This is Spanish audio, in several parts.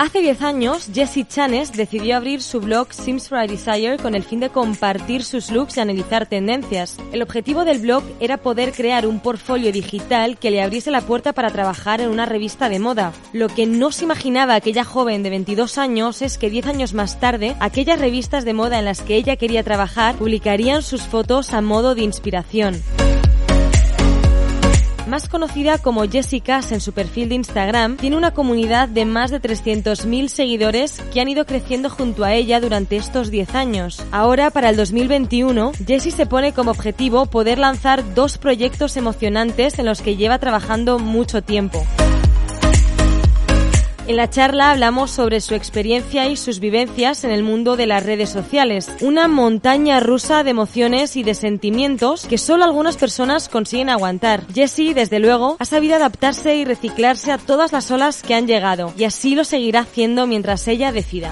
Hace 10 años, Jessie Chanes decidió abrir su blog Sims for a Desire con el fin de compartir sus looks y analizar tendencias. El objetivo del blog era poder crear un portfolio digital que le abriese la puerta para trabajar en una revista de moda. Lo que no se imaginaba aquella joven de 22 años es que 10 años más tarde, aquellas revistas de moda en las que ella quería trabajar publicarían sus fotos a modo de inspiración. Más conocida como Jessica en su perfil de Instagram, tiene una comunidad de más de 300.000 seguidores que han ido creciendo junto a ella durante estos 10 años. Ahora, para el 2021, Jessie se pone como objetivo poder lanzar dos proyectos emocionantes en los que lleva trabajando mucho tiempo. En la charla hablamos sobre su experiencia y sus vivencias en el mundo de las redes sociales, una montaña rusa de emociones y de sentimientos que solo algunas personas consiguen aguantar. Jessie, desde luego, ha sabido adaptarse y reciclarse a todas las olas que han llegado, y así lo seguirá haciendo mientras ella decida.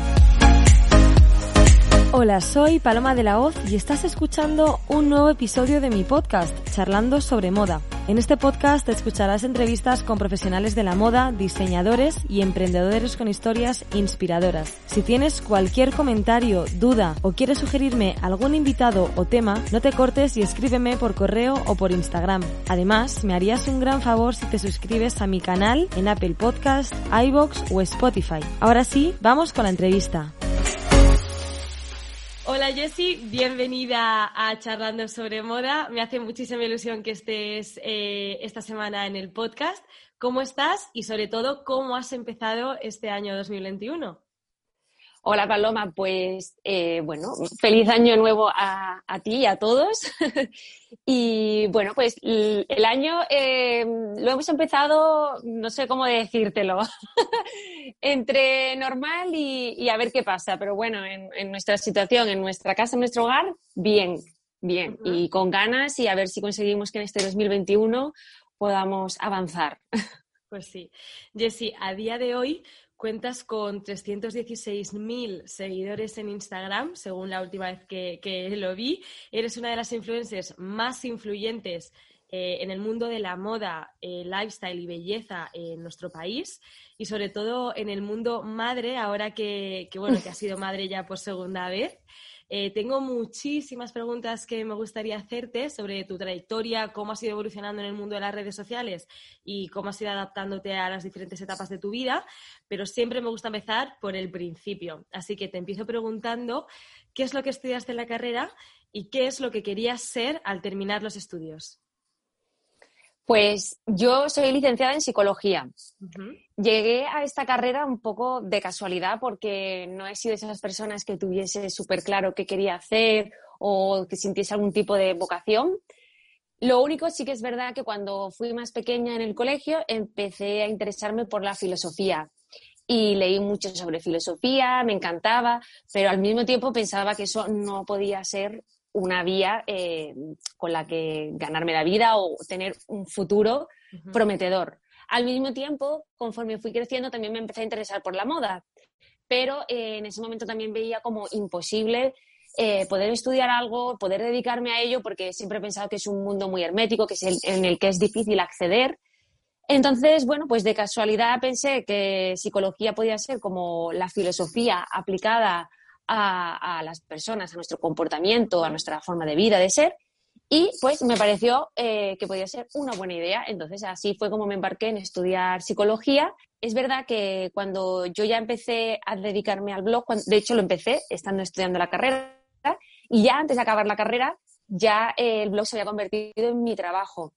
Hola, soy Paloma de la Hoz y estás escuchando un nuevo episodio de mi podcast, Charlando sobre Moda. En este podcast escucharás entrevistas con profesionales de la moda, diseñadores y emprendedores con historias inspiradoras. Si tienes cualquier comentario, duda o quieres sugerirme algún invitado o tema, no te cortes y escríbeme por correo o por Instagram. Además, me harías un gran favor si te suscribes a mi canal en Apple Podcast, iBox o Spotify. Ahora sí, vamos con la entrevista. Hola Jessie, bienvenida a Charlando sobre Moda. Me hace muchísima ilusión que estés eh, esta semana en el podcast. ¿Cómo estás? Y sobre todo, ¿cómo has empezado este año 2021? Hola Paloma, pues eh, bueno, feliz año nuevo a, ti y a todos. y bueno, pues el año eh, lo hemos empezado, no sé cómo decírtelo, entre normal y, a ver qué pasa. Pero bueno, en, nuestra situación, en nuestra casa, en nuestro hogar, bien, bien. Y con ganas y a ver si conseguimos que en este 2021 podamos avanzar. Pues sí. Jessie, a día de hoy, Cuentas con 316.000 seguidores en Instagram, según la última vez que, lo vi. Eres una de las influencers más influyentes eh, en el mundo de la moda, eh, lifestyle y belleza en nuestro país y sobre todo en el mundo madre, ahora que, que, bueno, que ha sido madre ya por segunda vez. Eh, tengo muchísimas preguntas que me gustaría hacerte sobre tu trayectoria, cómo has ido evolucionando en el mundo de las redes sociales y cómo has ido adaptándote a las diferentes etapas de tu vida, pero siempre me gusta empezar por el principio. Así que te empiezo preguntando qué es lo que estudiaste en la carrera y qué es lo que querías ser al terminar los estudios. Pues yo soy licenciada en psicología. Llegué a esta carrera un poco de casualidad porque no he sido de esas personas que tuviese súper claro qué quería hacer o que sintiese algún tipo de vocación. Lo único sí que es verdad que cuando fui más pequeña en el colegio empecé a interesarme por la filosofía y leí mucho sobre filosofía, me encantaba, pero al mismo tiempo pensaba que eso no podía ser una vía eh, con la que ganarme la vida o tener un futuro prometedor. Al mismo tiempo, conforme fui creciendo, también me empecé a interesar por la moda, pero eh, en ese momento también veía como imposible eh, poder estudiar algo, poder dedicarme a ello, porque siempre he pensado que es un mundo muy hermético, que es el, en el que es difícil acceder. Entonces, bueno, pues de casualidad pensé que psicología podía ser como la filosofía aplicada a, las personas, a nuestro comportamiento, a nuestra forma de vida, de ser. Y pues me pareció eh, que podía ser una buena idea. Entonces así fue como me embarqué en estudiar psicología. Es verdad que cuando yo ya empecé a dedicarme al blog, de hecho lo empecé estando estudiando la carrera, y ya antes de acabar la carrera, ya el blog se había convertido en mi trabajo.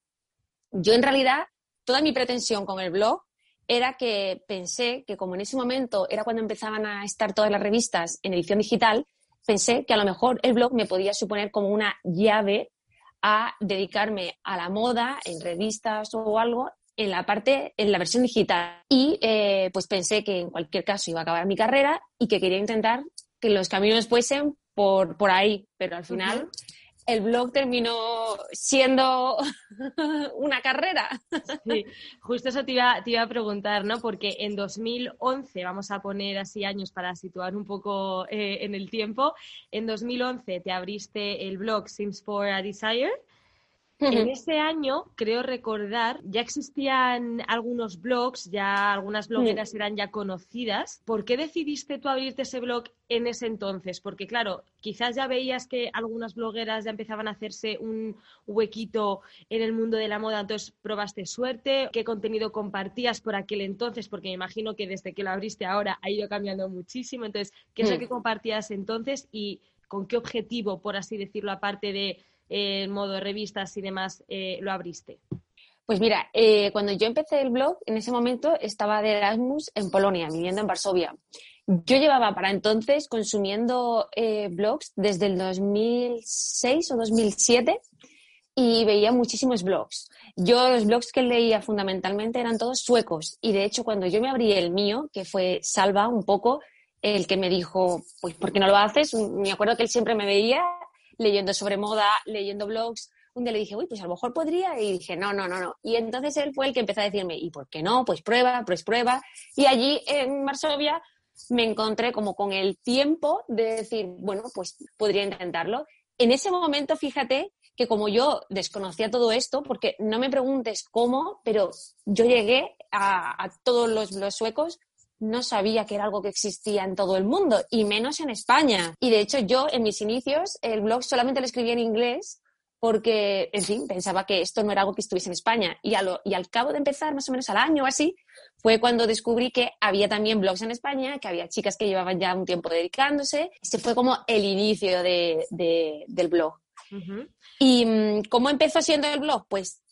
Yo en realidad, toda mi pretensión con el blog era que pensé que como en ese momento era cuando empezaban a estar todas las revistas en edición digital, pensé que a lo mejor el blog me podía suponer como una llave a dedicarme a la moda en revistas o algo en la parte, en la versión digital. Y eh, pues pensé que en cualquier caso iba a acabar mi carrera y que quería intentar que los caminos fuesen por, por ahí, pero al final el blog terminó siendo una carrera. Sí, justo eso te iba, te iba, a preguntar, ¿no? Porque en 2011, vamos a poner así años para situar un poco eh, en el tiempo, en 2011 te abriste el blog Sims for a Desire. En ese año, creo recordar, ya existían algunos blogs, ya algunas blogueras eran ya conocidas. ¿Por qué decidiste tú abrirte ese blog en ese entonces? Porque claro, quizás ya veías que algunas blogueras ya empezaban a hacerse un huequito en el mundo de la moda, entonces probaste suerte. ¿Qué contenido compartías por aquel entonces? Porque me imagino que desde que lo abriste ahora ha ido cambiando muchísimo. Entonces, ¿qué es lo que compartías entonces y con qué objetivo, por así decirlo, aparte de en modo de revistas y demás, eh, lo abriste? Pues mira, eh, cuando yo empecé el blog, en ese momento estaba de Erasmus en Polonia, viviendo en Varsovia. Yo llevaba para entonces consumiendo eh, blogs desde el 2006 o 2007 y veía muchísimos blogs. Yo los blogs que leía fundamentalmente eran todos suecos y de hecho cuando yo me abrí el mío, que fue Salva un poco, el que me dijo, pues ¿por qué no lo haces? Me acuerdo que él siempre me veía leyendo sobre moda, leyendo blogs. Un día le dije, uy, pues a lo mejor podría. Y dije, no, no, no, no. Y entonces él fue el que empezó a decirme, ¿y por qué no? Pues prueba, pues prueba. Y allí en Varsovia me encontré como con el tiempo de decir, bueno, pues podría intentarlo. En ese momento, fíjate que como yo desconocía todo esto, porque no me preguntes cómo, pero yo llegué a, a todos los, los suecos no sabía que era algo que existía en todo el mundo, y menos en España. Y de hecho yo en mis inicios el blog solamente lo escribía en inglés porque, en fin, pensaba que esto no era algo que estuviese en España. Y, y al cabo de empezar, más o menos al año o así, fue cuando descubrí que había también blogs en España, que había chicas que llevaban ya un tiempo dedicándose. Ese fue como el inicio del blog. ¿Y mm, cómo empezó siendo el blog? Pues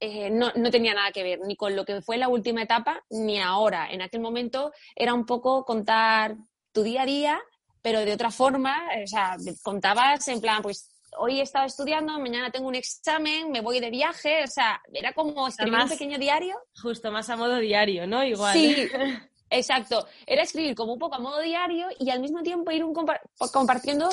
eh, no, no, tenía nada que ver ni con lo que fue la última etapa ni ahora. En aquel momento era un poco contar tu día a día, pero de otra forma, o sea, contabas en plan, pues hoy he estado estudiando, mañana tengo un examen, me voy de viaje, o sea, era como escribir un pequeño diario. Justo, más a modo diario, ¿no? Igual. Sí, exacto. Era escribir como un poco a modo diario y al mismo tiempo ir un compartiendo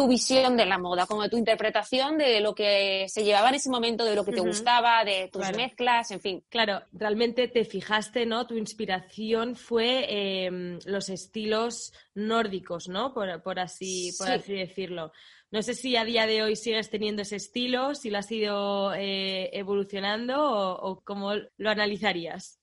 tu visión de la moda, como tu interpretación de lo que se llevaba en ese momento, de lo que te gustaba, de tus mezclas, en fin. Claro, realmente te fijaste, ¿no? Tu inspiración fue em, los estilos nórdicos, ¿no? Por, así, por así decirlo. No sé si a día de hoy sigues teniendo ese estilo, si lo has ido eh, evolucionando o, o cómo lo analizarías.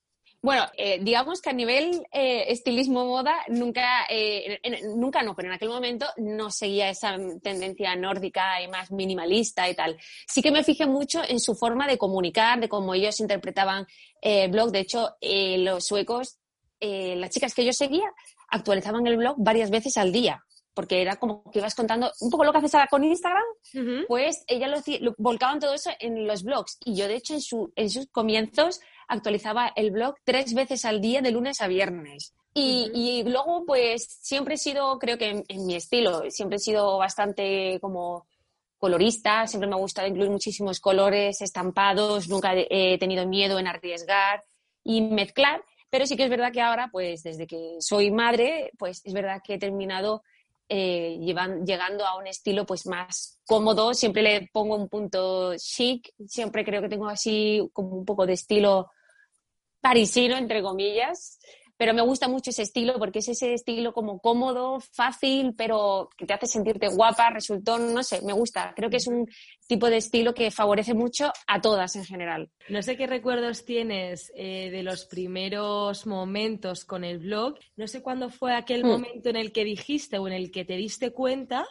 Bueno, eh, digamos que a nivel eh, estilismo moda, nunca, eh, nunca no, pero en aquel momento no seguía esa tendencia nórdica y más minimalista y tal. Sí que me fijé mucho en su forma de comunicar, de cómo ellos interpretaban el blog. De hecho, los suecos, las chicas que yo seguía, actualizaban el blog varias veces al día porque era como que ibas contando un poco lo que haces ahora con Instagram, pues ella lo, lo, volcaban todo eso en los blogs. Y yo, de hecho, en, su, en sus comienzos actualizaba el blog tres veces al día de lunes a viernes. Y, luego, pues siempre he sido, creo que en, mi estilo, siempre he sido bastante como colorista, siempre me ha gustado incluir muchísimos colores, estampados, nunca he tenido miedo en arriesgar y mezclar, pero sí que es verdad que ahora, pues desde que soy madre, pues es verdad que he terminado eh, llegando a un estilo pues más cómodo, siempre le pongo un punto chic, siempre creo que tengo así como un poco de estilo parisino, entre comillas, pero me gusta mucho ese estilo porque es ese estilo como cómodo, fácil, pero que te hace sentirte guapa, resultó, no sé, me gusta. Creo que es un tipo de estilo que favorece mucho a todas en general. No sé qué recuerdos tienes eh, de los primeros momentos con el blog. No sé cuándo fue aquel hmm. momento en el que dijiste o en el que te diste cuenta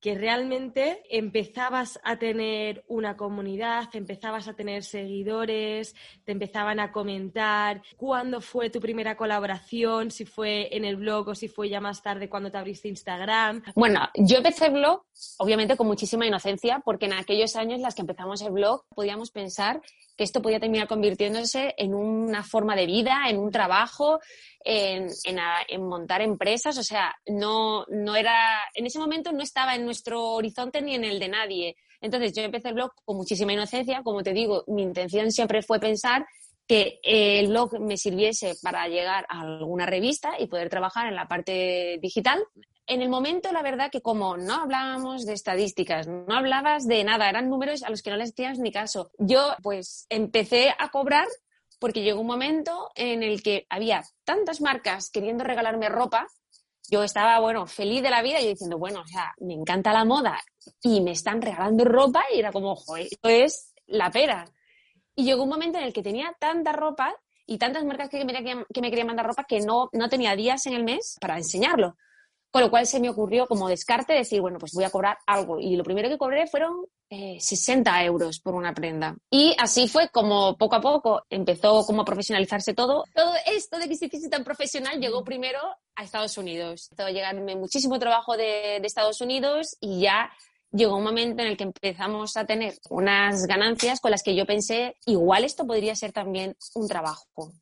que realmente empezabas a tener una comunidad, empezabas a tener seguidores, te empezaban a comentar. ¿Cuándo fue tu primera colaboración? Si fue en el blog o si fue ya más tarde cuando te abriste Instagram. Bueno, yo empecé el blog obviamente con muchísima inocencia, porque en aquellos años las que empezamos el blog podíamos pensar que esto podía terminar convirtiéndose en una forma de vida, en un trabajo, en, montar empresas. O sea, no, no era, en ese momento no estaba en nuestro horizonte ni en el de nadie. Entonces yo empecé el blog con muchísima inocencia. Como te digo, mi intención siempre fue pensar que el blog me sirviese para llegar a alguna revista y poder trabajar en la parte digital en el momento, la verdad que como no hablábamos de estadísticas, no hablabas de nada, eran números a los que no les hacías ni caso. Yo, pues, empecé a cobrar porque llegó un momento en el que había tantas marcas queriendo regalarme ropa. Yo estaba, bueno, feliz de la vida y diciendo, bueno, o sea, me encanta la moda y me están regalando ropa y era como, joder, esto es la pera. Y llegó un momento en el que tenía tanta ropa y tantas marcas que me, que me querían mandar ropa que no, no tenía días en el mes para enseñarlo. Con lo cual se me ocurrió como descarte decir, bueno, pues voy a cobrar algo. Y lo primero que cobré fueron 60 eh, euros por una prenda. Y así fue como poco a poco empezó como a profesionalizarse todo. Todo esto de que se hiciese tan profesional llegó primero a Estados Unidos. Empezó a llegarme muchísimo trabajo de, de Estados Unidos y ya llegó un momento en el que empezamos a tener unas ganancias con las que yo pensé, igual esto podría ser también un trabajo.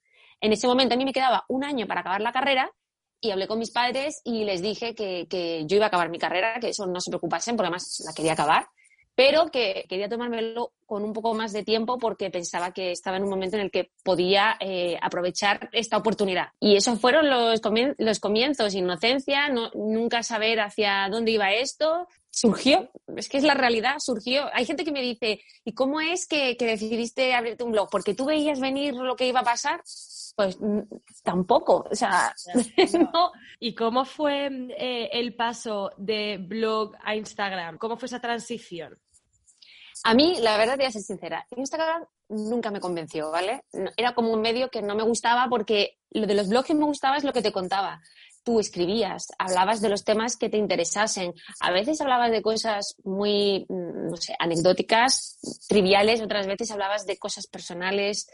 En ese momento a mí me quedaba un año para acabar la carrera y hablé con mis padres y les dije que, que, yo iba a acabar mi carrera, que eso no se preocupasen porque además la quería acabar, pero que quería tomármelo con un poco más de tiempo porque pensaba que estaba en un momento en el que podía eh, aprovechar esta oportunidad. Y esos fueron los, los comienzos, inocencia, no, nunca saber hacia dónde iba esto. Surgió, es que es la realidad, surgió. Hay gente que me dice, ¿y cómo es que, que decidiste abrirte un blog? ¿Porque tú veías venir lo que iba a pasar? Pues mm, tampoco, o sea, no. ¿Y cómo fue eh, el paso de blog a Instagram? ¿Cómo fue esa transición? A mí, la verdad, voy a ser sincera, Instagram nunca me convenció, ¿vale? Era como un medio que no me gustaba porque lo de los blogs que me gustaba es lo que te contaba. Tú escribías, hablabas de los temas que te interesasen. A veces hablabas de cosas muy, mm, no sé, anecdóticas, triviales, otras veces hablabas de cosas personales,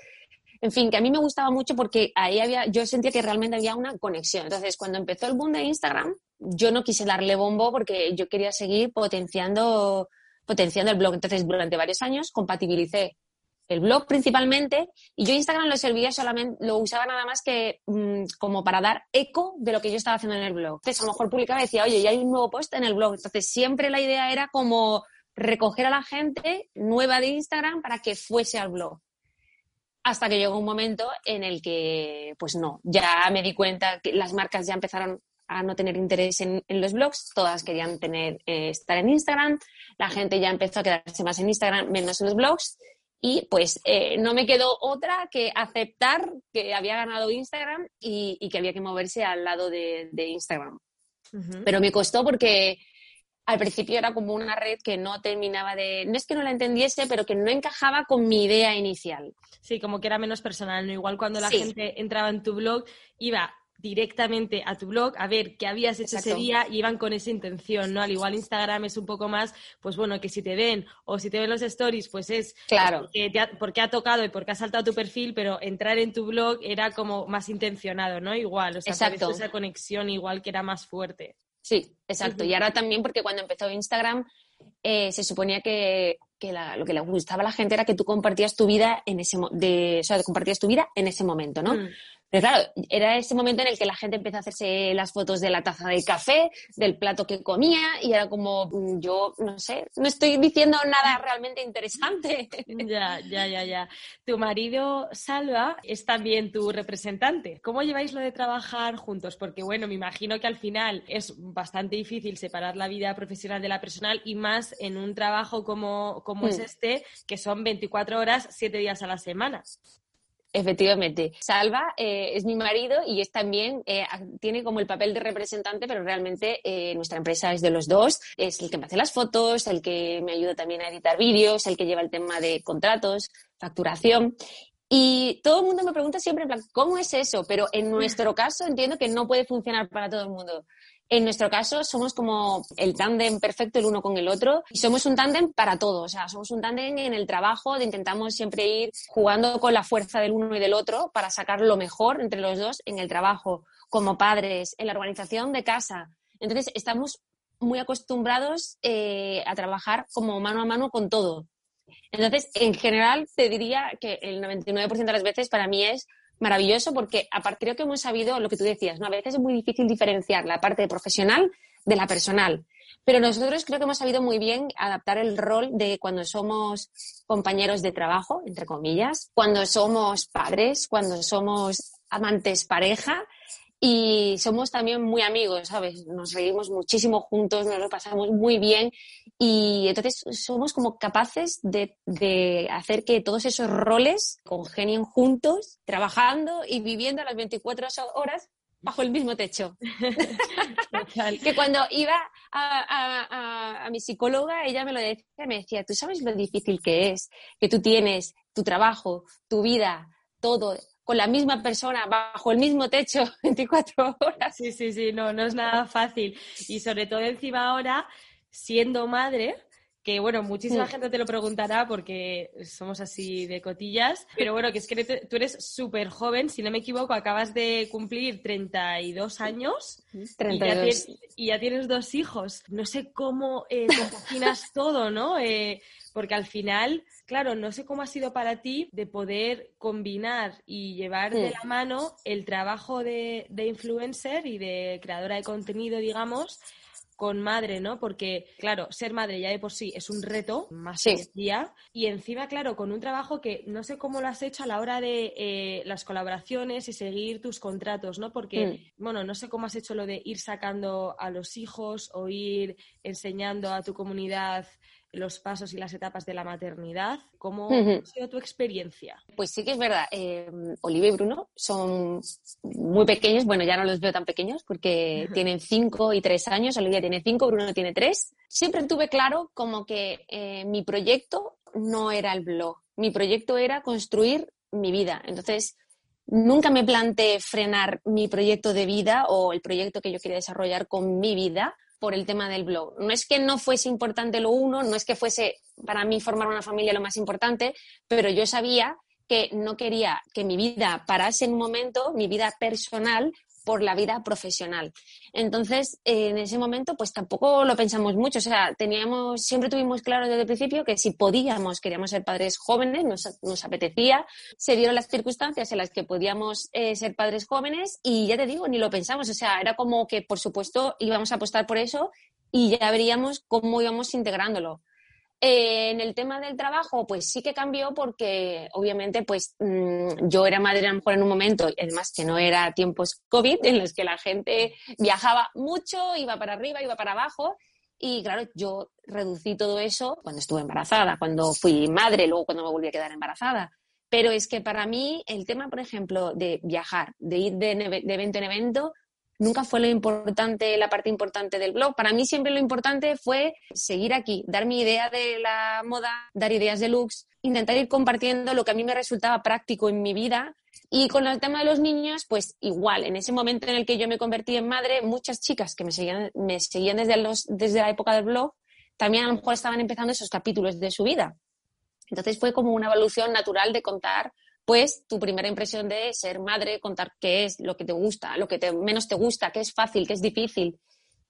en fin, que a mí me gustaba mucho porque ahí había, yo sentía que realmente había una conexión. Entonces, cuando empezó el boom de Instagram, yo no quise darle bombo porque yo quería seguir potenciando, potenciando el blog. Entonces, durante varios años compatibilicé el blog principalmente y yo Instagram lo servía solamente, lo usaba nada más que mm, como para dar eco de lo que yo estaba haciendo en el blog. Entonces, a lo mejor publicaba y decía, oye, ya hay un nuevo post en el blog. Entonces, siempre la idea era como recoger a la gente nueva de Instagram para que fuese al blog hasta que llegó un momento en el que, pues no, ya me di cuenta que las marcas ya empezaron a no tener interés en, los blogs, todas querían tener, eh, estar en Instagram, la gente ya empezó a quedarse más en Instagram, menos en los blogs, y pues eh, no me quedó otra que aceptar que había ganado Instagram y, que había que moverse al lado de, Instagram. Pero me costó porque al principio era como una red que no terminaba de, no es que no la entendiese, pero que no encajaba con mi idea inicial. Sí, como que era menos personal, ¿no? Igual cuando la gente entraba en tu blog, iba directamente a tu blog a ver qué habías hecho ese día y iban con esa intención, ¿no? Al igual Instagram es un poco más, pues bueno, que si te ven o si te ven los stories, pues es claro. porque, ha, tocado y porque ha saltado tu perfil, pero entrar en tu blog era como más intencionado, ¿no? Igual, o sea, Exacto. esa conexión igual que era más fuerte. Sí, exacto. Y ahora también porque cuando empezó Instagram eh, se suponía que, lo que le gustaba a la gente era que tú compartías tu vida en ese de, o sea, compartías tu vida en ese momento, ¿no? Mm. Pero claro, era ese momento en el que la gente empezó a hacerse las fotos de la taza de café, del plato que comía, y era como, mm, yo no sé, no estoy diciendo nada realmente interesante. Ya, ya, ya, ya. Tu marido, Salva, es también tu representante. ¿Cómo lleváis lo de trabajar juntos? Porque, bueno, me imagino que al final es bastante difícil separar la vida profesional de la personal y más en un trabajo como, como es mm. este, que son 24 horas, 7 días a la semana. Efectivamente. Salva eh, es mi marido y es también, eh, tiene como el papel de representante, pero realmente eh, nuestra empresa es de los dos. Es el que me hace las fotos, el que me ayuda también a editar vídeos, el que lleva el tema de contratos, facturación. Y todo el mundo me pregunta siempre, en plan, ¿cómo es eso? Pero en nuestro caso entiendo que no puede funcionar para todo el mundo. En nuestro caso somos como el tándem perfecto el uno con el otro y somos un tándem para todo, o sea, somos un tándem en el trabajo, de intentamos siempre ir jugando con la fuerza del uno y del otro para sacar lo mejor entre los dos en el trabajo, como padres, en la organización de casa. Entonces, estamos muy acostumbrados eh, a trabajar como mano a mano con todo. Entonces, en general, te diría que el 99% de las veces para mí es maravilloso porque aparte creo que hemos sabido lo que tú decías, ¿no? A veces es muy difícil diferenciar la parte profesional de la personal. Pero nosotros creo que hemos sabido muy bien adaptar el rol de cuando somos compañeros de trabajo, entre comillas, cuando somos padres, cuando somos amantes pareja y somos también muy amigos, ¿sabes? Nos reímos muchísimo juntos, nos lo pasamos muy bien y entonces somos como capaces de, de hacer que todos esos roles congenien juntos, trabajando y viviendo las 24 horas bajo el mismo techo. que cuando iba a, a, mi psicóloga, ella me lo decía, me decía, tú sabes lo difícil que es, que tú tienes tu trabajo, tu vida, todo con la misma persona, bajo el mismo techo, 24 horas. Sí, sí, sí, no, no es nada fácil. Y sobre todo encima ahora, siendo madre, que bueno, muchísima gente te lo preguntará porque somos así de cotillas, pero bueno, que es que tú eres súper joven, si no me equivoco, acabas de cumplir 32 años 32. Y, ya tienes, dos hijos. No sé cómo eh, compaginas todo, ¿no? Eh, porque al final, claro, no sé cómo ha sido para ti de poder combinar y llevar de la mano el trabajo de, de influencer y de creadora de contenido, digamos, con madre, ¿no? Porque, claro, ser madre ya de por sí es un reto, más día. Y encima, claro, con un trabajo que no sé cómo lo has hecho a la hora de eh, las colaboraciones y seguir tus contratos, ¿no? Porque, mm. bueno, no sé cómo has hecho lo de ir sacando a los hijos o ir enseñando a tu comunidad los pasos y las etapas de la maternidad. ¿Cómo ha sido tu experiencia? Pues sí que es verdad. Eh, Olivia y Bruno son muy pequeños. Bueno, ya no los veo tan pequeños porque tienen cinco y tres años. Olivia tiene cinco, Bruno tiene tres. Siempre tuve claro como que eh, mi proyecto no era el blog. Mi proyecto era construir mi vida. Entonces, nunca me planteé frenar mi proyecto de vida o el proyecto que yo quería desarrollar con mi vida por el tema del blog. No es que no fuese importante lo uno, no es que fuese para mí formar una familia lo más importante, pero yo sabía que no quería que mi vida parase en un momento, mi vida personal, por la vida profesional. Entonces, en ese momento, pues tampoco lo pensamos mucho. O sea, teníamos, siempre tuvimos claro desde el principio que si podíamos, queríamos ser padres jóvenes, nos, apetecía. Se dieron las circunstancias en las que podíamos eh, ser padres jóvenes y ya te digo, ni lo pensamos. O sea, era como que, por supuesto, íbamos a apostar por eso y ya veríamos cómo íbamos integrándolo. Eh, en el tema del trabajo, pues sí que cambió porque obviamente pues mm, yo era madre a lo mejor en un momento, además que no era tiempos COVID, en los que la gente viajaba mucho, iba para arriba, iba para abajo. Y claro, yo reducí todo eso cuando estuve embarazada, cuando fui madre, luego cuando me volví a quedar embarazada. Pero es que para mí el tema, por ejemplo, de viajar, de ir de, de evento en evento, nunca fue lo importante, la parte importante del blog. Para mí siempre lo importante fue seguir aquí, dar mi idea de la moda, dar ideas de looks, intentar ir compartiendo lo que a mí me resultaba práctico en mi vida. Y con el tema de los niños, pues igual, en ese momento en el que yo me convertí en madre, muchas chicas que me seguían, me seguían desde, los, desde la época del blog, también a lo mejor estaban empezando esos capítulos de su vida. Entonces fue como una evolución natural de contar pues tu primera impresión de ser madre, contar qué es lo que te gusta, lo que te, menos te gusta, qué es fácil, qué es difícil.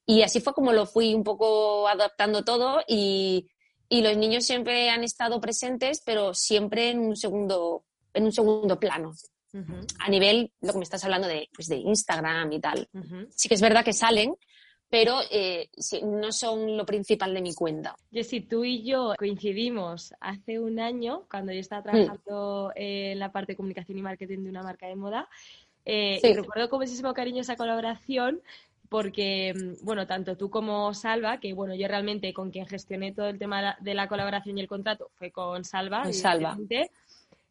Y así fue como lo fui un poco adaptando todo y, los niños siempre han estado presentes, pero siempre en un segundo, en un segundo plano. A nivel, lo que me estás hablando de, pues de Instagram y tal. Sí que es verdad que salen, pero eh, no son lo principal de mi cuenta. Jessy, tú y yo coincidimos hace un año cuando yo estaba mm. trabajando en la parte de comunicación y marketing de una marca de moda. Eh, y recuerdo con muchísimo cariño esa colaboración porque, mm, bueno, tanto tú como Salva, que bueno, yo realmente con quien gestioné todo el tema de la colaboración y el contrato fue con Salva. Salva.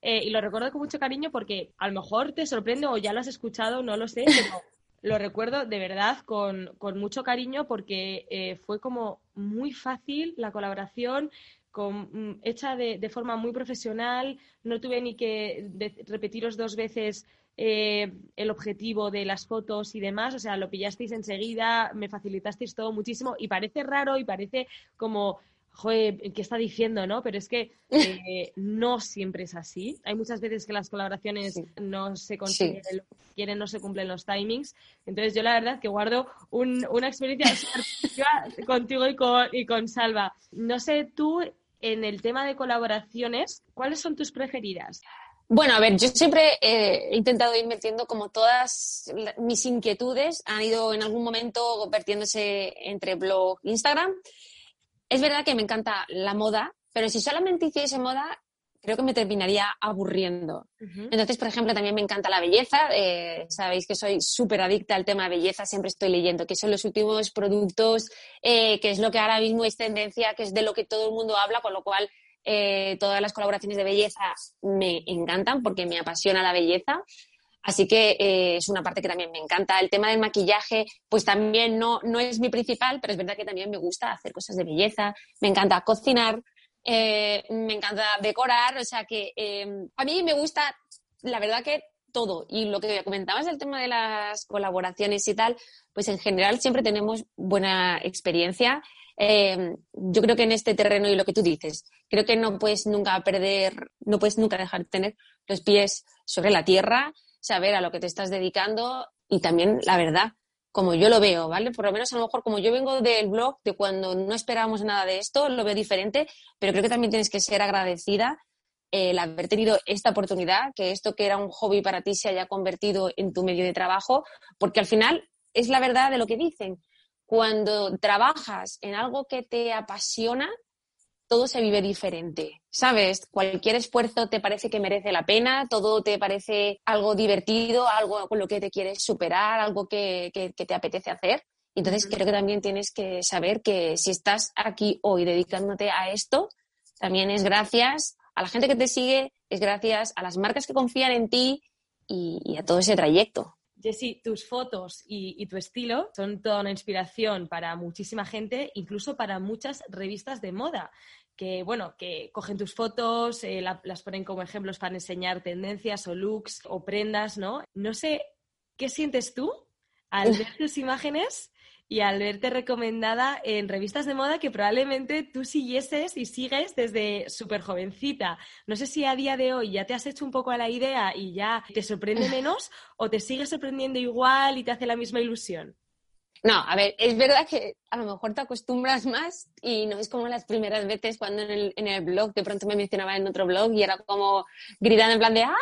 Eh, y lo recuerdo con mucho cariño porque a lo mejor te sorprende o ya lo has escuchado, no lo sé, pero lo recuerdo de verdad con, mucho cariño porque eh, fue como muy fácil la colaboración, con, mm, hecha de, forma muy profesional, no tuve ni que repetiros dos veces eh, el objetivo de las fotos y demás, o sea, lo pillasteis enseguida, me facilitasteis todo muchísimo. Y parece raro y parece como joder, ¿qué está diciendo, no? Pero es que eh, no siempre es así. Hay muchas veces que las colaboraciones no se consiguen lo que quieren, no se cumplen los timings. Entonces yo la verdad que guardo una experiencia contigo y con, y con Salva. No sé tú, en el tema de colaboraciones, ¿cuáles son tus preferidas? Bueno, a ver, yo siempre he intentado ir metiendo como todas mis inquietudes han ido en algún momento vertiéndose entre blog e Instagram es verdad que me encanta la moda, pero si solamente hiciese moda, creo que me terminaría aburriendo. Entonces, por ejemplo, también me encanta la belleza. Eh, sabéis que soy súper adicta al tema de belleza, siempre estoy leyendo qué son los últimos productos, eh, qué es lo que ahora mismo es tendencia, qué es de lo que todo el mundo habla, con lo cual eh, todas las colaboraciones de belleza me encantan porque me apasiona la belleza. Así que eh, es una parte que también me encanta. El tema del maquillaje, pues también no, no es mi principal, pero es verdad que también me gusta hacer cosas de belleza, me encanta cocinar, eh, me encanta decorar, o sea que eh, a mí me gusta, la verdad que todo. Y lo que comentabas del tema de las colaboraciones y tal, pues en general siempre tenemos buena experiencia. yo creo que en este terreno y lo que tú dices, creo que no puedes nunca perder, no puedes nunca dejar de tener los pies sobre la tierra saber a lo que te estás dedicando y también la verdad, como yo lo veo, ¿vale? Por lo menos a lo mejor como yo vengo del blog, de cuando no esperábamos nada de esto, lo veo diferente, pero creo que también tienes que ser agradecida el haber tenido esta oportunidad, que esto que era un hobby para ti se haya convertido en tu medio de trabajo, porque al final es la verdad de lo que dicen. Cuando trabajas en algo que te apasiona, todo se vive diferente, ¿sabes? Cualquier esfuerzo te parece que merece la pena, todo te parece algo divertido, algo con lo que te quieres superar, algo que, te apetece hacer. Entonces creo que también tienes que saber que si estás aquí hoy dedicándote a esto, también es gracias a la gente que te sigue, es gracias a las marcas que confían en ti y, a todo ese trayecto. Jessy, tus fotos y, y, tu estilo son toda una inspiración para muchísima gente, incluso para muchas revistas de moda que, bueno, que cogen tus fotos, eh, las ponen como ejemplos para enseñar tendencias o looks o prendas, ¿no? No sé, ¿qué sientes tú al ver tus imágenes y al verte recomendada en revistas de moda que probablemente tú siguieses y sigues desde súper jovencita. No sé si a día de hoy ya te has hecho un poco a la idea y ya te sorprende menos o te sigue sorprendiendo igual y te hace la misma ilusión. No, a ver, es verdad que a lo mejor te acostumbras más y no es como las primeras veces cuando en el, en el blog de pronto me mencionaba en otro blog y era como gritando en plan de ¡ah!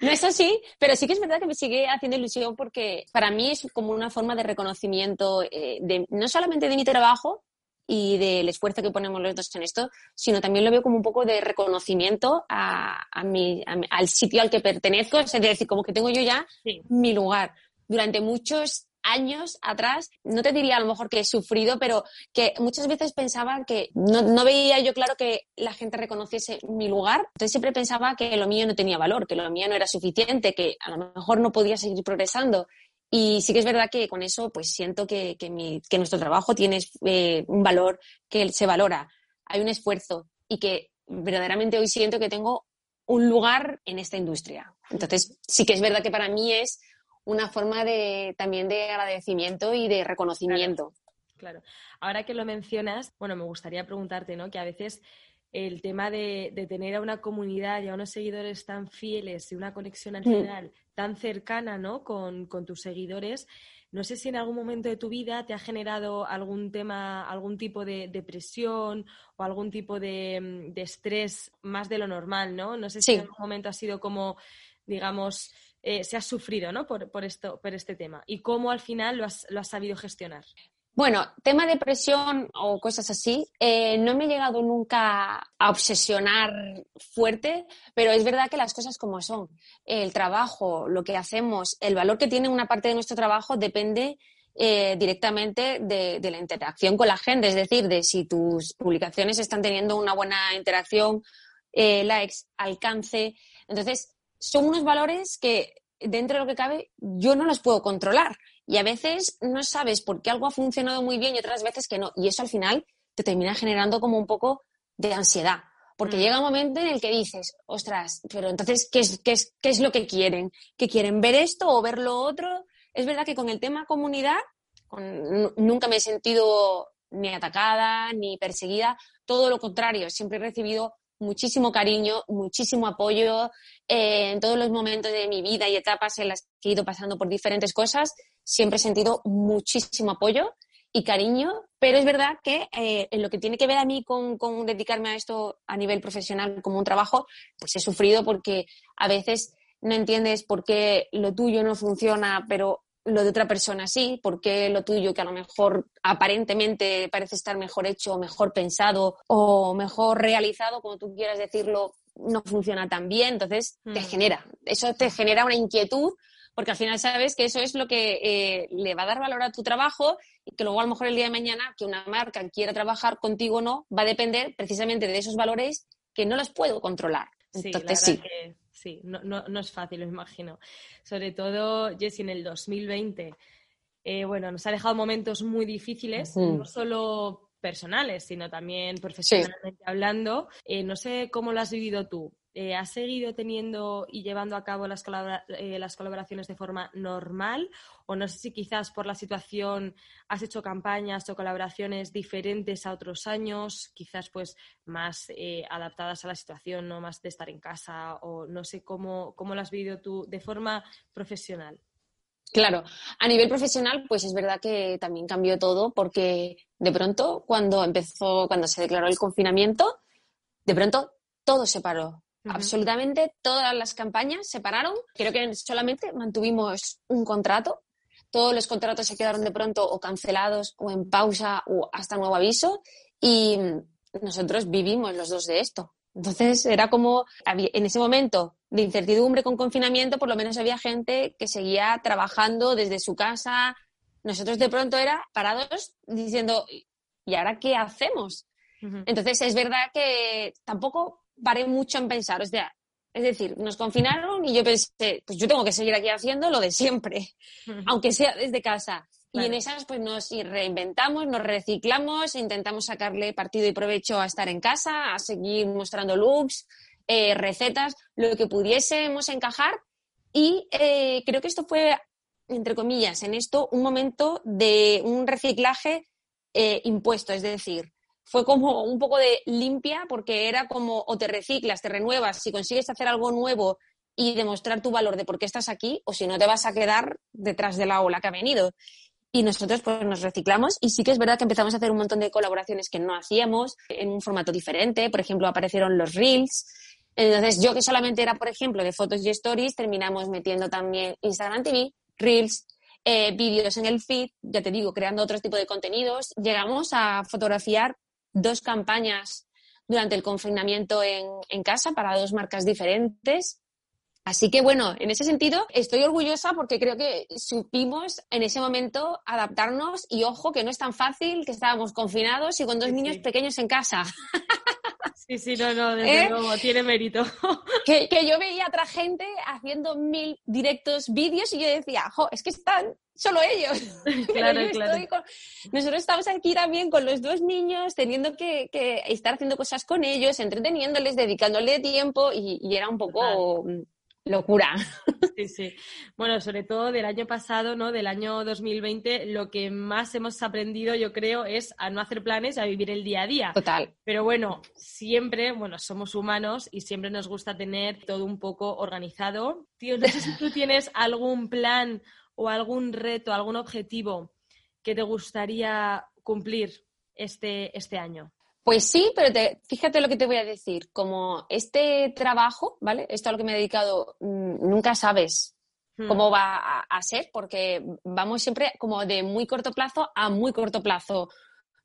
No es así, pero sí que es verdad que me sigue haciendo ilusión porque para mí es como una forma de reconocimiento eh, de, no solamente de mi trabajo, y del esfuerzo que ponemos los dos en esto, sino también lo veo como un poco de reconocimiento a, a mi, al sitio al que pertenezco, es decir, como que tengo yo ya mi lugar. Durante muchos años atrás, no te diría a lo mejor que he sufrido, pero que muchas veces pensaba que no, veía yo claro que la gente reconociese mi lugar. Entonces siempre pensaba que lo mío no tenía valor, que lo mío no era suficiente, que a lo mejor no podía seguir progresando. Y sí que es verdad que con eso pues siento que, que, nuestro trabajo tiene eh, un valor que se valora. Hay un esfuerzo y que verdaderamente hoy siento que tengo un lugar en esta industria. Entonces sí que es verdad que para mí es una forma de, también de agradecimiento y de reconocimiento. Claro. Ahora que lo mencionas, bueno, me gustaría preguntarte, ¿no? Que a veces el tema de, tener a una comunidad y a unos seguidores tan fieles y una conexión al mm. final tan cercana, ¿no? Con, tus seguidores, no sé si en algún momento de tu vida te ha generado algún tema, algún tipo de, presión o algún tipo de, estrés más de lo normal, ¿no? No sé si en algún momento ha sido como, digamos, eh, se ha sufrido ¿no? por, esto, por este tema y cómo al final lo has, sabido gestionar. Bueno, tema de presión o cosas así, eh, no me he llegado nunca a obsesionar fuerte, pero es verdad que las cosas como son. El trabajo, lo que hacemos, el valor que tiene una parte de nuestro trabajo depende eh, directamente de, de, la interacción con la gente, es decir, de si tus publicaciones están teniendo una buena interacción, likes, alcance. Entonces, son unos valores que dentro de lo que cabe yo no los puedo controlar. Y a veces no sabes por qué algo ha funcionado muy bien y otras veces que no. Y eso al final te termina generando como un poco de ansiedad. Porque mm. llega un momento en el que dices, ostras, pero entonces, ¿qué es, qué es, qué es lo que quieren? ¿Que quieren ver esto o ver lo otro? Es verdad que con el tema comunidad nunca me he sentido ni atacada ni perseguida. Todo lo contrario, siempre he recibido muchísimo cariño, muchísimo apoyo eh, en todos los momentos de mi vida y etapas en las que he ido pasando por diferentes cosas. Siempre he sentido muchísimo apoyo y cariño, pero es verdad que eh, en lo que tiene que ver a mí con, con, dedicarme a esto a nivel profesional como un trabajo, pues he sufrido porque a veces no entiendes por qué lo tuyo no funciona, pero lo de otra persona sí, porque lo tuyo que a lo mejor aparentemente parece estar mejor hecho, mejor pensado o mejor realizado, como tú quieras decirlo, no funciona tan bien, entonces te mm. genera, eso te genera una inquietud porque al final sabes que eso es lo que eh, le va a dar valor a tu trabajo y que luego a lo mejor el día de mañana que una marca quiera trabajar contigo o no va a depender precisamente de esos valores que no los puedo controlar. Sí, Entonces, sí. Que, sí, no, no, es fácil, me imagino. Sobre todo, Jessy, en el 2020, eh, bueno, nos ha dejado momentos muy difíciles, no solo personales, sino también profesionalmente hablando. Eh, no sé cómo lo has vivido tú. Eh, ¿Has seguido teniendo y llevando a cabo las, eh, las, colaboraciones de forma normal? O no sé si quizás por la situación has hecho campañas o colaboraciones diferentes a otros años, quizás pues más adaptadas a la situación, no más de estar en casa, o no sé cómo, cómo lo has vivido tú de forma profesional. Claro, a nivel profesional, pues es verdad que también cambió todo porque de pronto, cuando empezó, cuando se declaró el confinamiento, de pronto todo se paró. Absolutamente todas las campañas se pararon. Creo que solamente mantuvimos un contrato. Todos los contratos se quedaron de pronto o cancelados o en pausa o hasta nuevo aviso. Y nosotros vivimos los dos de esto. Entonces era como, en ese momento de incertidumbre con confinamiento, por lo menos había gente que seguía trabajando desde su casa. Nosotros de pronto era parados diciendo, ¿y ahora qué hacemos? Entonces es verdad que tampoco paré mucho en pensar. O sea, es decir, nos confinaron y yo pensé, pues yo tengo que seguir aquí haciendo lo de siempre, aunque sea desde casa. Y en esas pues nos reinventamos, nos reciclamos, intentamos sacarle partido y provecho a estar en casa, a seguir mostrando looks, eh, recetas, lo que pudiésemos encajar. Y eh, creo que esto fue, entre comillas, en esto un momento de un reciclaje eh, impuesto, es decir, fue como un poco de limpia porque era como o te reciclas, te renuevas, si consigues hacer algo nuevo y demostrar tu valor de por qué estás aquí, o si no te vas a quedar detrás de la ola que ha venido. Y nosotros pues nos reciclamos y sí que es verdad que empezamos a hacer un montón de colaboraciones que no hacíamos en un formato diferente. Por ejemplo, aparecieron los reels. Entonces, yo que solamente era, por ejemplo, de fotos y stories, terminamos metiendo también Instagram TV, reels, eh, vídeos en el feed, ya te digo, creando otro tipo de contenidos. Llegamos a fotografiar dos campañas durante el confinamiento en, en casa para dos marcas diferentes Así que bueno, en ese sentido estoy orgullosa porque creo que supimos en ese momento adaptarnos y ojo que no es tan fácil que estábamos confinados y con dos niños pequeños en casa. Sí, sí, no, no, desde ¿Eh? luego, tiene mérito. Que, yo veía a otra gente haciendo mil directos vídeos y yo decía, jo, es que están solo ellos. Claro, claro. Nosotros estamos aquí también con los dos niños, teniendo que, estar haciendo cosas con ellos, entreteniéndoles, dedicándole tiempo y, era un poco locura. Sí, sí. Bueno, sobre todo del año pasado, ¿no? Del año 2020, lo que más hemos aprendido, yo creo, es a no hacer planes, a vivir el día a día. Total. Pero bueno, siempre, bueno, somos humanos y siempre nos gusta tener todo un poco organizado. Tío, no sé si tú tienes algún plan o algún reto, algún objetivo que te gustaría cumplir este, este año. Pues sí, pero fíjate lo que te voy a decir. Como este trabajo, ¿vale? Esto a lo que me he dedicado, mm, nunca sabes hmm. cómo va a, ser, porque vamos siempre como de muy corto plazo a muy corto plazo.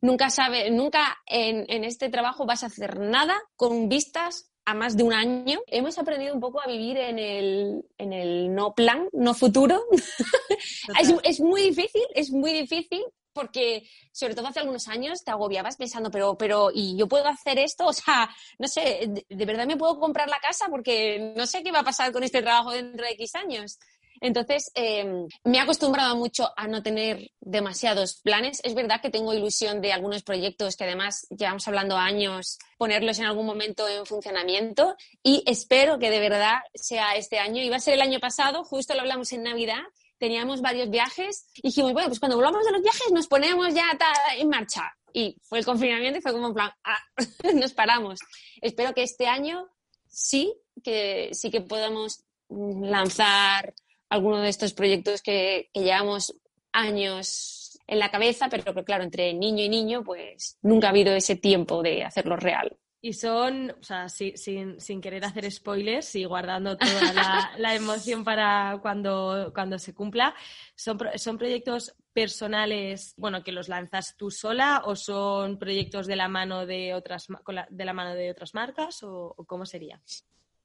Nunca sabes, nunca en, en este trabajo vas a hacer nada con vistas a más de un año. Hemos aprendido un poco a vivir en el, en el no plan, no futuro. es, es, muy difícil, es muy difícil, porque sobre todo hace algunos años te agobiabas pensando, pero, pero, ¿y yo puedo hacer esto? O sea, no sé, ¿de, verdad me puedo comprar la casa? Porque no sé qué va a pasar con este trabajo dentro de X años. Entonces, em, me he acostumbrado mucho a no tener demasiados planes. Es verdad que tengo ilusión de algunos proyectos que además llevamos hablando años, ponerlos en algún momento en funcionamiento y espero que de verdad sea este año. Iba a ser el año pasado, justo lo hablamos en Navidad teníamos varios viajes y dijimos, bueno, pues cuando volvamos de los viajes nos ponemos ya en marcha. Y fue el confinamiento y fue como en plan, ah, nos paramos. Espero que este año sí, que sí que podamos lanzar alguno de estos proyectos que, que llevamos años en la cabeza, pero que claro, entre niño y niño, pues nunca ha habido ese tiempo de hacerlo real. Y son, o sea, sin, sin, querer hacer spoilers y guardando toda la, la emoción para cuando, cuando se cumpla, ¿son, ¿son proyectos personales, bueno, que los lanzas tú sola o son proyectos de la mano de otras, de la mano de otras marcas o cómo sería?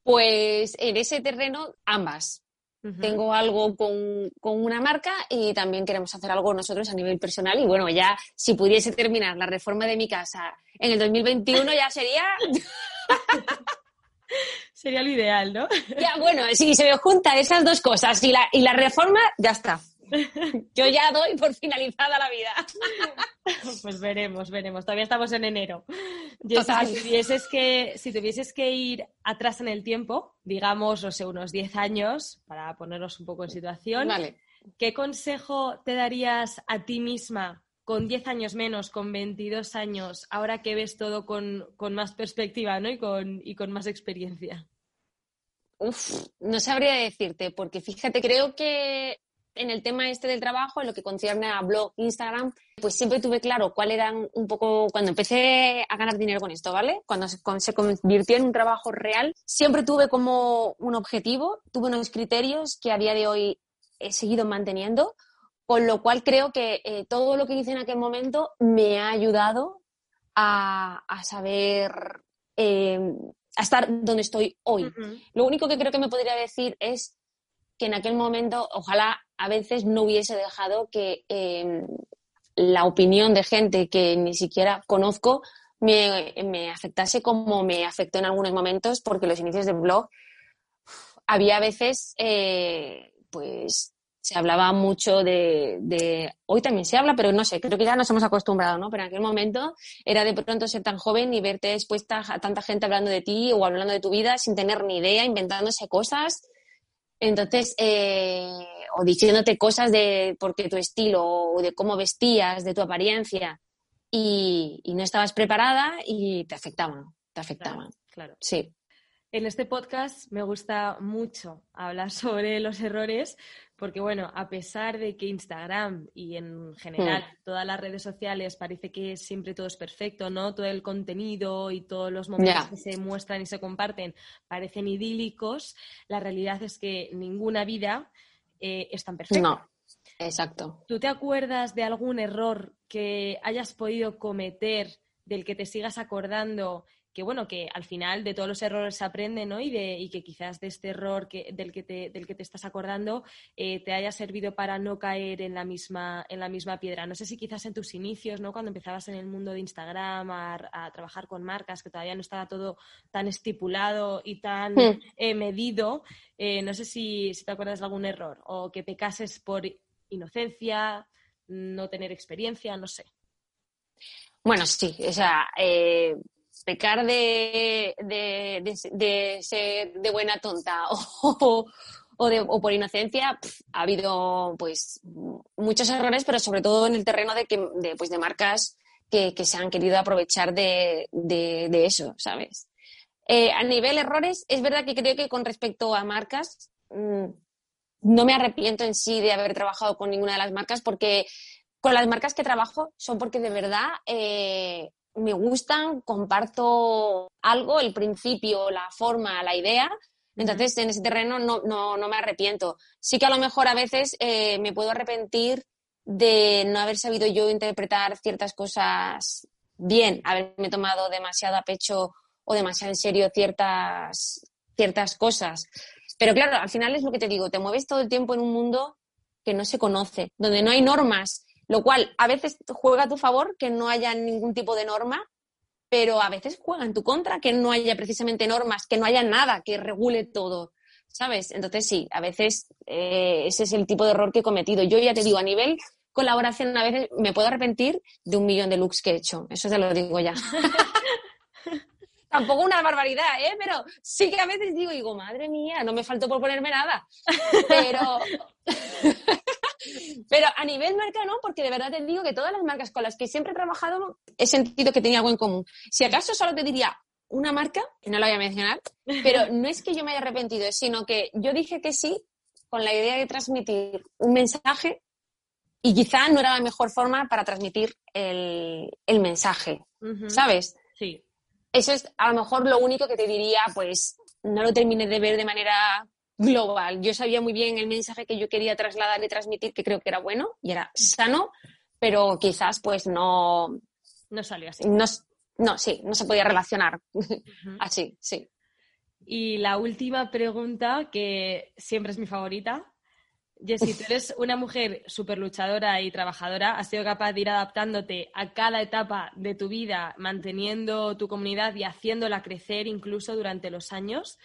Pues en ese terreno, ambas. Tengo algo con, una marca y también queremos hacer algo nosotros a nivel personal. Y bueno, ya si pudiese terminar la reforma de mi casa en el 2021 ya sería... Sería lo ideal, ¿no? Ya, bueno, si se me juntan esas dos cosas y la, y la reforma, ya está. Yo ya doy por finalizada la vida. Pues veremos, veremos. Todavía estamos en enero. Si tuvieses, que, si tuvieses que ir atrás en el tiempo, digamos, no sé, unos 10 años, para ponernos un poco en situación, ¿qué consejo te darías a ti misma con 10 años menos, con 22 años, ahora que ves todo con, más perspectiva ¿no? y, con, y con más experiencia? Uf, no sabría decirte, porque fíjate, creo que en el tema este del trabajo, en lo que concierne a blog, Instagram, pues siempre tuve claro cuál eran un poco, cuando empecé a ganar dinero con esto, ¿vale? Cuando se, convirtió en un trabajo real, siempre tuve como un objetivo, tuve unos criterios que a día de hoy he seguido manteniendo, con lo cual creo que eh, todo lo que hice en aquel momento me ha ayudado a, saber, eh, a estar donde estoy hoy. Lo único que creo que me podría decir es en aquel momento, ojalá a veces no hubiese dejado que em, la opinión de gente que ni siquiera conozco me, afectase como me afectó en algunos momentos, porque los inicios del blog había veces, eh, pues se hablaba mucho de, hoy también se habla, pero no sé, creo que ya nos hemos acostumbrado, ¿no? Pero en aquel momento era de pronto ser tan joven y verte expuesta a tanta gente hablando de ti o hablando de tu vida sin tener ni idea, inventándose cosas entonces, eh, o diciéndote cosas de porque tu estilo o de cómo vestías, de tu apariencia, y, no estabas preparada y te afectaban, te afectaban. claro. Sí. En este podcast me gusta mucho hablar sobre los errores porque bueno, a pesar de que Instagram y en general hmm. todas las redes sociales parece que siempre todo es perfecto, ¿no? Todo el contenido y todos los momentos que se muestran y se comparten parecen idílicos, la realidad es que ninguna vida eh, es tan perfecta. No, exacto. ¿Tú te acuerdas de algún error que hayas podido cometer, del que te sigas acordando que bueno, que al final de todos los errores se aprende, ¿no? Y, de, y que quizás de este error que, del, que te, del que te estás acordando eh, te haya servido para no caer en la, misma, en la misma piedra. No sé si quizás en tus inicios, ¿no? Cuando empezabas en el mundo de Instagram a, trabajar con marcas, que todavía no estaba todo tan estipulado y tan hmm. eh, medido, eh, no sé si, si te acuerdas de algún error o que pecases por inocencia, no tener experiencia, no sé. Bueno, sí, o sea, pecar de, de, ser de buena tonta o, o, por inocencia, ha habido pues muchos errores, pero sobre todo en el terreno de, que, de, pues, de marcas que, se han querido aprovechar de, eso, ¿sabes? Eh, a nivel errores, es verdad que creo que con respecto a marcas, mm, no me arrepiento en sí de haber trabajado con ninguna de las marcas porque con las marcas que trabajo son porque de verdad eh, me gustan, comparto algo, el principio, la forma, la idea. Entonces, en ese terreno no, no, no me arrepiento. Sí que a lo mejor a veces eh, me puedo arrepentir de no haber sabido yo interpretar ciertas cosas bien, haberme tomado demasiado a pecho o demasiado en serio ciertas, ciertas cosas. Pero claro, al final es lo que te digo, te mueves todo el tiempo en un mundo que no se conoce, donde no hay normas, lo cual a veces juega a tu favor que no haya ningún tipo de norma, pero a veces juega en tu contra que no haya precisamente normas, que no haya nada que regule todo, ¿sabes? Entonces sí, a veces eh, ese es el tipo de error que he cometido. Yo ya te digo, a nivel colaboración a veces me puedo arrepentir de un millón de looks que he hecho, eso te lo digo ya. Tampoco una barbaridad, ¿eh? Pero sí que a veces digo, digo, madre mía, no me faltó por ponerme nada. Pero Pero a nivel marca no, porque de verdad te digo que todas las marcas con las que siempre he trabajado he sentido que tenía algo en común. Si acaso solo te diría una marca, que no la voy a mencionar, pero no es que yo me haya arrepentido, sino que yo dije que sí con la idea de transmitir un mensaje y quizá no era la mejor forma para transmitir el, mensaje, ¿sabes? Sí. Eso es a lo mejor lo único que te diría, pues no lo terminé de ver de manera global. Yo sabía muy bien el mensaje que yo quería trasladar y transmitir, que creo que era bueno y era sano, pero quizás pues no... No salió así. No, no sí, no se podía relacionar así, sí. Y la última pregunta, que siempre es mi favorita. Jessy, tú eres una mujer súper luchadora y trabajadora, has sido capaz de ir adaptándote a cada etapa de tu vida, manteniendo tu comunidad y haciéndola crecer incluso durante los años.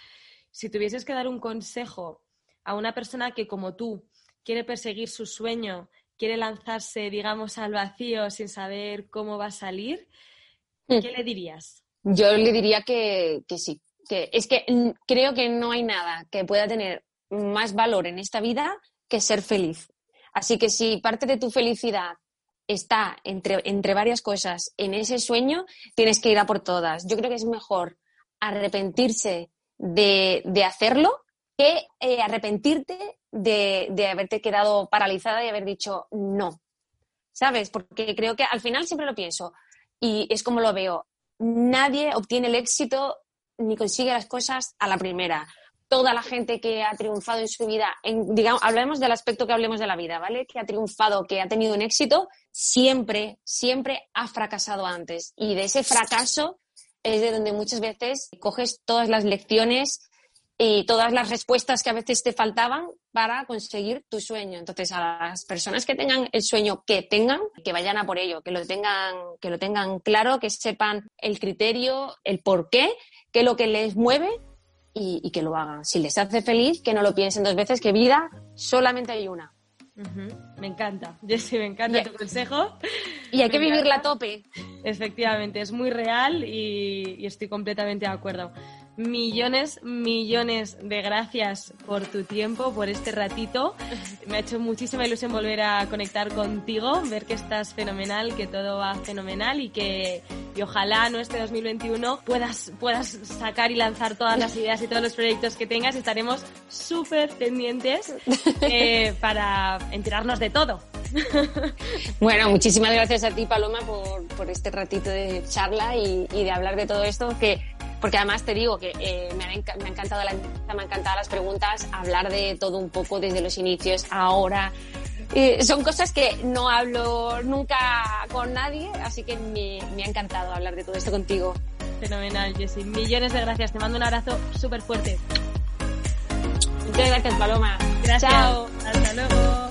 Si tuvieses que dar un consejo a una persona que como tú quiere perseguir su sueño, quiere lanzarse, digamos, al vacío sin saber cómo va a salir, hmm. ¿qué le dirías? Yo le diría que, que sí, que es que creo que no hay nada que pueda tener más valor en esta vida que ser feliz. Así que si parte de tu felicidad está entre, entre varias cosas en ese sueño, tienes que ir a por todas. Yo creo que es mejor arrepentirse de, de hacerlo que eh, arrepentirte de, de, haberte quedado paralizada y haber dicho no. ¿Sabes? Porque creo que al final siempre lo pienso y es como lo veo. Nadie obtiene el éxito ni consigue las cosas a la primera toda la gente que ha triunfado en su vida, en, digamos, hablemos del aspecto que hablemos de la vida, ¿vale? Que ha triunfado, que ha tenido un éxito, siempre, siempre ha fracasado antes. Y de ese fracaso es de donde muchas veces coges todas las lecciones y todas las respuestas que a veces te faltaban para conseguir tu sueño. Entonces, a las personas que tengan el sueño que tengan, que vayan a por ello, que lo tengan, que lo tengan claro, que sepan el criterio, el por qué, qué es lo que les mueve y, que lo hagan. Si les hace feliz, que no lo piensen dos veces, que vida solamente hay una. Me encanta, Jessy, me encanta tu consejo. Y hay que vivirla a tope. Efectivamente, es muy real y estoy completamente de acuerdo millones, millones de gracias por tu tiempo, por este ratito. Me ha hecho muchísima ilusión volver a conectar contigo, ver que estás fenomenal, que todo va fenomenal y que y ojalá no este 2021 puedas, puedas sacar y lanzar todas las ideas y todos los proyectos que tengas. Estaremos súper pendientes eh, para enterarnos de todo. Bueno, muchísimas gracias a ti, Paloma, por, por este ratito de charla y, y de hablar de todo esto que porque además te digo que eh, me, ha, encantado la me han encantado las preguntas, hablar de todo un poco desde los inicios, ahora. son cosas que no hablo nunca con nadie, así que me, me ha encantado hablar de todo esto contigo. Fenomenal, Jessie. Millones de gracias. Te mando un abrazo súper fuerte. Muchas gracias, Paloma. Gracias. Chao. Hasta luego.